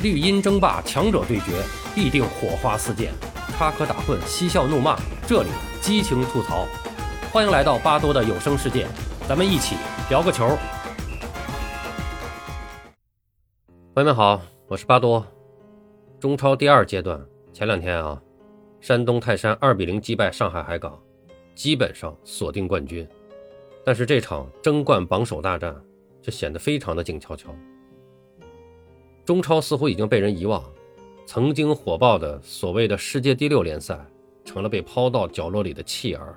绿茵争霸，强者对决，必定火花四溅；插科打诨，嬉笑怒骂，这里激情吐槽。欢迎来到巴多的有声世界，咱们一起聊个球。朋友们好，我是巴多。中超第二阶段，前两天啊，山东泰山二比零击败上海海港，基本上锁定冠军。但是这场争冠榜首大战却显得非常的静悄悄。中超似乎已经被人遗忘，曾经火爆的所谓的世界第六联赛，成了被抛到角落里的弃儿。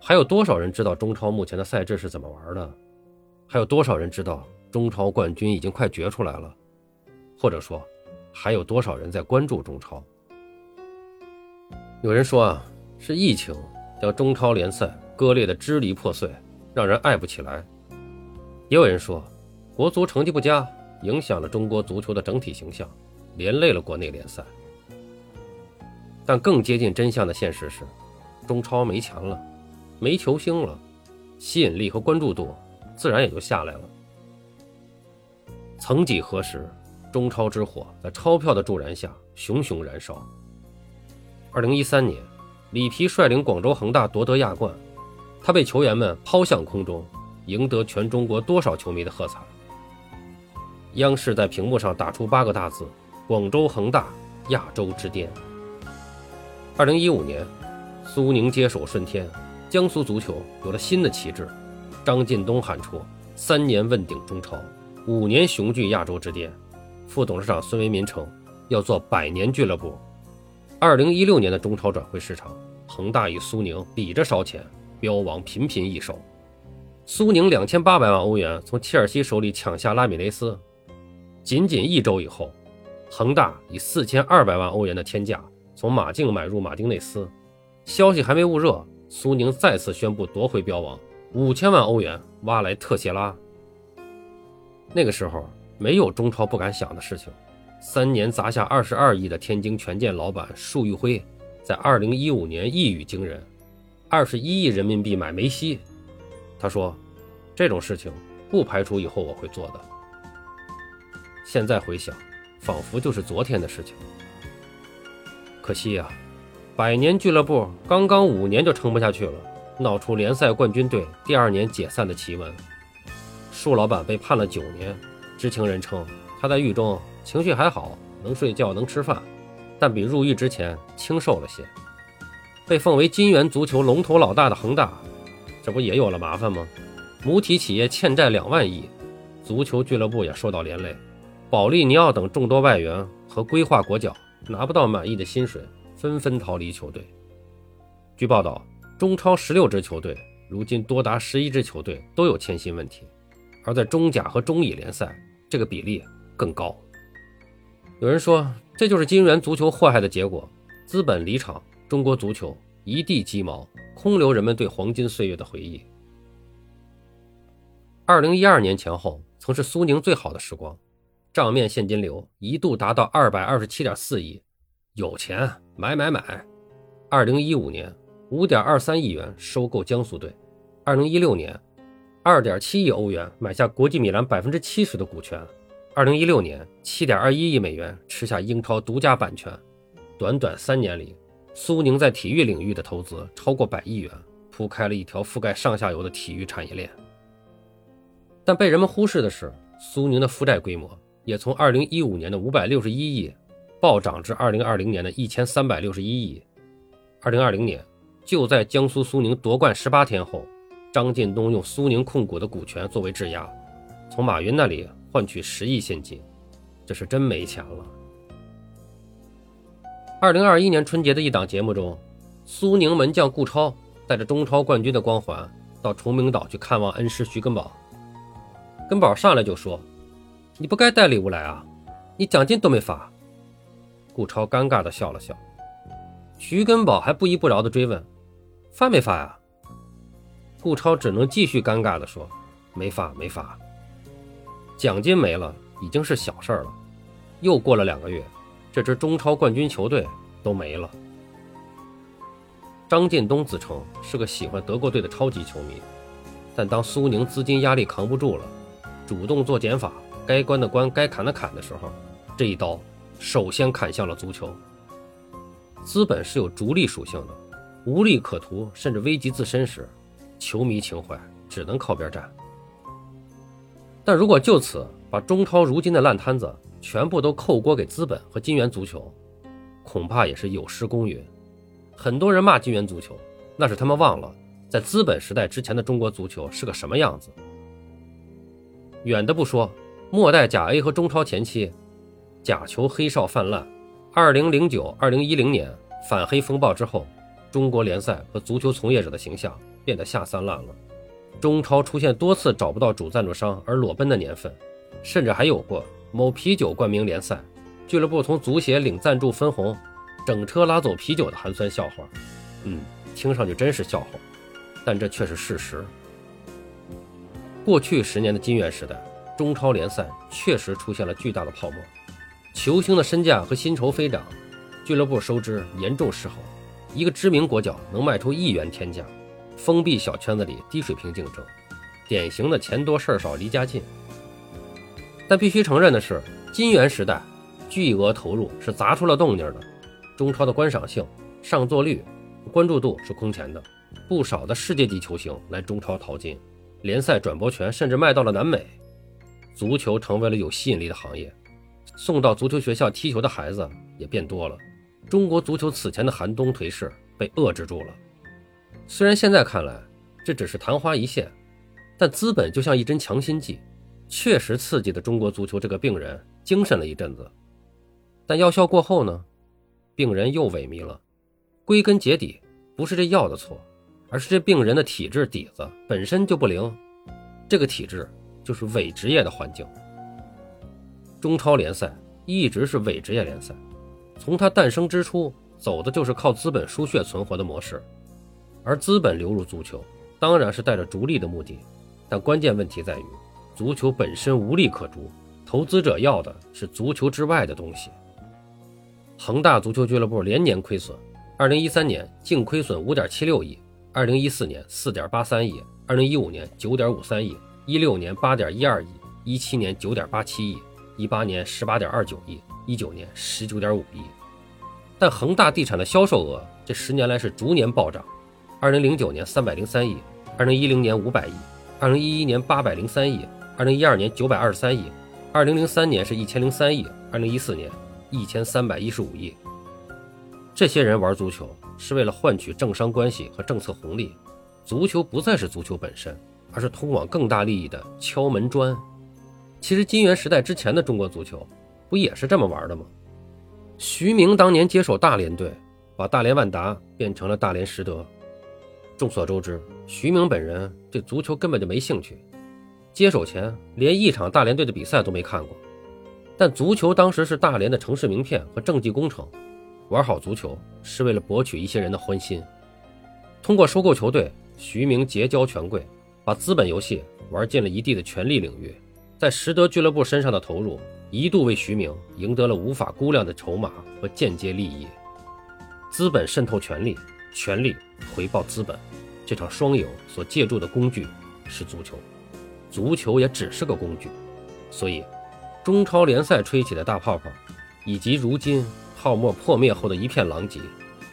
还有多少人知道中超目前的赛制是怎么玩的？还有多少人知道中超冠军已经快决出来了？或者说，还有多少人在关注中超？有人说啊，是疫情将中超联赛割裂的支离破碎，让人爱不起来。也有人说，国足成绩不佳。影响了中国足球的整体形象，连累了国内联赛。但更接近真相的现实是，中超没钱了，没球星了，吸引力和关注度自然也就下来了。曾几何时，中超之火在钞票的助燃下熊熊燃烧。二零一三年，里皮率领广州恒大夺得亚冠，他被球员们抛向空中，赢得全中国多少球迷的喝彩。央视在屏幕上打出八个大字：“广州恒大，亚洲之巅。”二零一五年，苏宁接手舜天，江苏足球有了新的旗帜。张近东喊出“三年问鼎中超，五年雄踞亚洲之巅”。副董事长孙维民称要做百年俱乐部。二零一六年的中超转会市场，恒大与苏宁比着烧钱，标王频频易手。苏宁两千八百万欧元从切尔西手里抢下拉米雷斯。仅仅一周以后，恒大以四千二百万欧元的天价从马竞买入马丁内斯。消息还没捂热，苏宁再次宣布夺回标王，五千万欧元挖来特谢拉。那个时候没有中超不敢想的事情。三年砸下二十二亿的天津权健老板束昱辉，在二零一五年一语惊人：二十一亿人民币买梅西。他说：“这种事情不排除以后我会做的。”现在回想，仿佛就是昨天的事情。可惜呀，百年俱乐部刚刚五年就撑不下去了，闹出联赛冠军队第二年解散的奇闻。树老板被判了九年，知情人称他在狱中情绪还好，能睡觉，能吃饭，但比入狱之前清瘦了些。被奉为金元足球龙头老大的恒大，这不也有了麻烦吗？母体企业欠债两万亿，足球俱乐部也受到连累。保利尼奥等众多外援和规划国脚拿不到满意的薪水，纷纷逃离球队。据报道，中超十六支球队如今多达十一支球队都有欠薪问题，而在中甲和中乙联赛，这个比例更高。有人说，这就是金元足球祸害的结果：资本离场，中国足球一地鸡毛，空留人们对黄金岁月的回忆。二零一二年前后，曾是苏宁最好的时光。账面现金流一度达到二百二十七点四亿，有钱买买买。二零一五年五点二三亿元收购江苏队，二零一六年二点七亿欧元买下国际米兰百分之七十的股权，二零一六年七点二一亿美元吃下英超独家版权。短短三年里，苏宁在体育领域的投资超过百亿元，铺开了一条覆盖上下游的体育产业链。但被人们忽视的是，苏宁的负债规模。也从二零一五年的五百六十一亿暴涨至二零二零年的一千三百六十一亿。二零二零年，就在江苏苏宁夺冠十八天后，张近东用苏宁控股的股权作为质押，从马云那里换取十亿现金，这是真没钱了。二零二一年春节的一档节目中，苏宁门将顾超带着中超冠军的光环到崇明岛去看望恩师徐根宝，根宝上来就说。你不该带礼物来啊！你奖金都没发。顾超尴尬的笑了笑，徐根宝还不依不饶的追问：“发没发呀？”顾超只能继续尴尬的说：“没发，没发。”奖金没了已经是小事了，又过了两个月，这支中超冠军球队都没了。张近东自称是个喜欢德国队的超级球迷，但当苏宁资金压力扛不住了，主动做减法。该关的关，该砍的砍的时候，这一刀首先砍向了足球。资本是有逐利属性的，无利可图，甚至危及自身时，球迷情怀只能靠边站。但如果就此把中超如今的烂摊子全部都扣锅给资本和金元足球，恐怕也是有失公允。很多人骂金元足球，那是他们忘了在资本时代之前的中国足球是个什么样子。远的不说，末代甲 A 和中超前期，假球黑哨泛滥。二零零九、二零一零年反黑风暴之后，中国联赛和足球从业者的形象变得下三滥了。中超出现多次找不到主赞助商而裸奔的年份，甚至还有过某啤酒冠名联赛，俱乐部从足协领赞助分红，整车拉走啤酒的寒酸笑话。嗯，听上去真是笑话，但这却是事实。过去十年的金元时代，中超联赛确实出现了巨大的泡沫。球星的身价和薪酬飞涨，俱乐部收支严重失衡。一个知名国脚能卖出亿元天价，封闭小圈子里低水平竞争，典型的钱多事儿少离家近。但必须承认的是，金元时代巨额投入是砸出了动静的。中超的观赏性、上座率、关注度是空前的，不少的世界级球星来中超淘金，联赛转播权甚至卖到了南美，足球成为了有吸引力的行业。送到足球学校踢球的孩子也变多了，中国足球此前的寒冬颓势被遏制住了。虽然现在看来这只是昙花一现，但资本就像一针强心剂，确实刺激的中国足球这个病人精神了一阵子。但药效过后呢，病人又萎靡了。归根结底，不是这药的错，而是这病人的体质底子本身就不灵。这个体质就是伪职业的环境。中超联赛一直是伪职业联赛，从它诞生之初，走的就是靠资本输血存活的模式。而资本流入足球，当然是带着逐利的目的，但关键问题在于，足球本身无利可逐，投资者要的是足球之外的东西。恒大足球俱乐部连年亏损，二零一三年净亏损五点七六亿，二零一四年四点八三亿，二零一五年九点五三亿，一六年八点一二亿，一七年九点八七亿。一八年十八点二九亿，一九年十九点五亿，但恒大地产的销售额这十年来是逐年暴涨。二零零九年三百零三亿，二零一零年五百亿，二零一一年八百零三亿，二零一二年九百二十三亿，二零零三年是一千零三亿，二零一四年一千三百一十五亿。这些人玩足球是为了换取政商关系和政策红利，足球不再是足球本身，而是通往更大利益的敲门砖。其实金元时代之前的中国足球，不也是这么玩的吗？徐明当年接手大连队，把大连万达变成了大连实德。众所周知，徐明本人对足球根本就没兴趣，接手前连一场大连队的比赛都没看过。但足球当时是大连的城市名片和政绩工程，玩好足球是为了博取一些人的欢心。通过收购球队，徐明结交权贵，把资本游戏玩进了一地的权力领域。在实德俱乐部身上的投入，一度为徐明赢得了无法估量的筹码和间接利益。资本渗透权力，权力回报资本，这场双赢所借助的工具是足球，足球也只是个工具。所以，中超联赛吹起的大泡泡，以及如今泡沫破灭后的一片狼藉，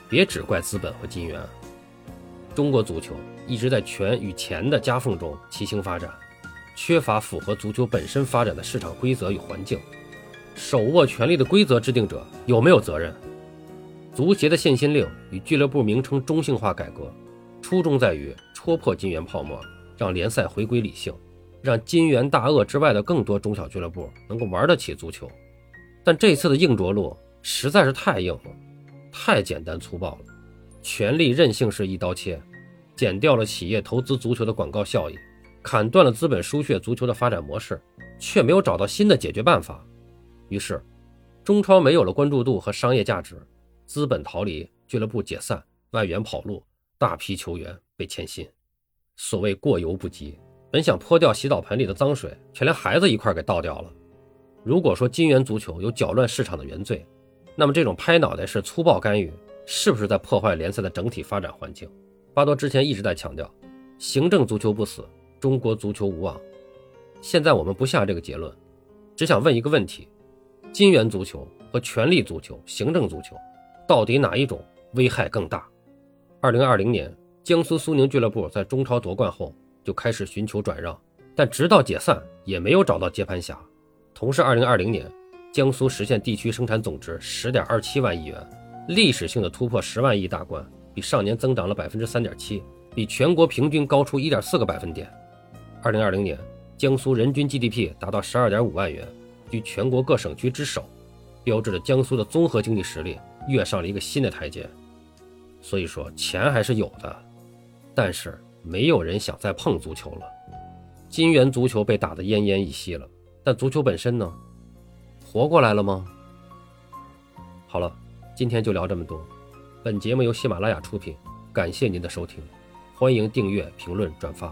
别只怪资本和金元。中国足球一直在权与钱的夹缝中骑行发展。缺乏符合足球本身发展的市场规则与环境，手握权力的规则制定者有没有责任？足协的限薪令与俱乐部名称中性化改革，初衷在于戳破金元泡沫，让联赛回归理性，让金元大鳄之外的更多中小俱乐部能够玩得起足球。但这次的硬着陆实在是太硬了，太简单粗暴了，权力任性式一刀切，剪掉了企业投资足球的广告效益。砍断了资本输血足球的发展模式，却没有找到新的解决办法。于是，中超没有了关注度和商业价值，资本逃离，俱乐部解散，外援跑路，大批球员被欠薪。所谓过犹不及，本想泼掉洗澡盆里的脏水，却连孩子一块给倒掉了。如果说金元足球有搅乱市场的原罪，那么这种拍脑袋式粗暴干预，是不是在破坏联赛的整体发展环境？巴多之前一直在强调，行政足球不死。中国足球无望。现在我们不下这个结论，只想问一个问题：金元足球和权力足球、行政足球，到底哪一种危害更大？二零二零年，江苏苏宁俱乐部在中超夺冠后就开始寻求转让，但直到解散也没有找到接盘侠。同是二零二零年，江苏实现地区生产总值十点二七万亿元，历史性的突破十万亿大关，比上年增长了百分之三点七，比全国平均高出一点四个百分点。二零二零年，江苏人均 GDP 达到十二点五万元，居全国各省区之首，标志着江苏的综合经济实力跃上了一个新的台阶。所以说，钱还是有的，但是没有人想再碰足球了。金元足球被打得奄奄一息了。但足球本身呢，活过来了吗？好了，今天就聊这么多。本节目由喜马拉雅出品，感谢您的收听，欢迎订阅、评论、转发。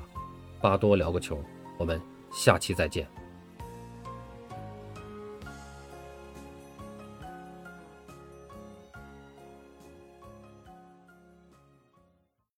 巴多聊个球，我们下期再见。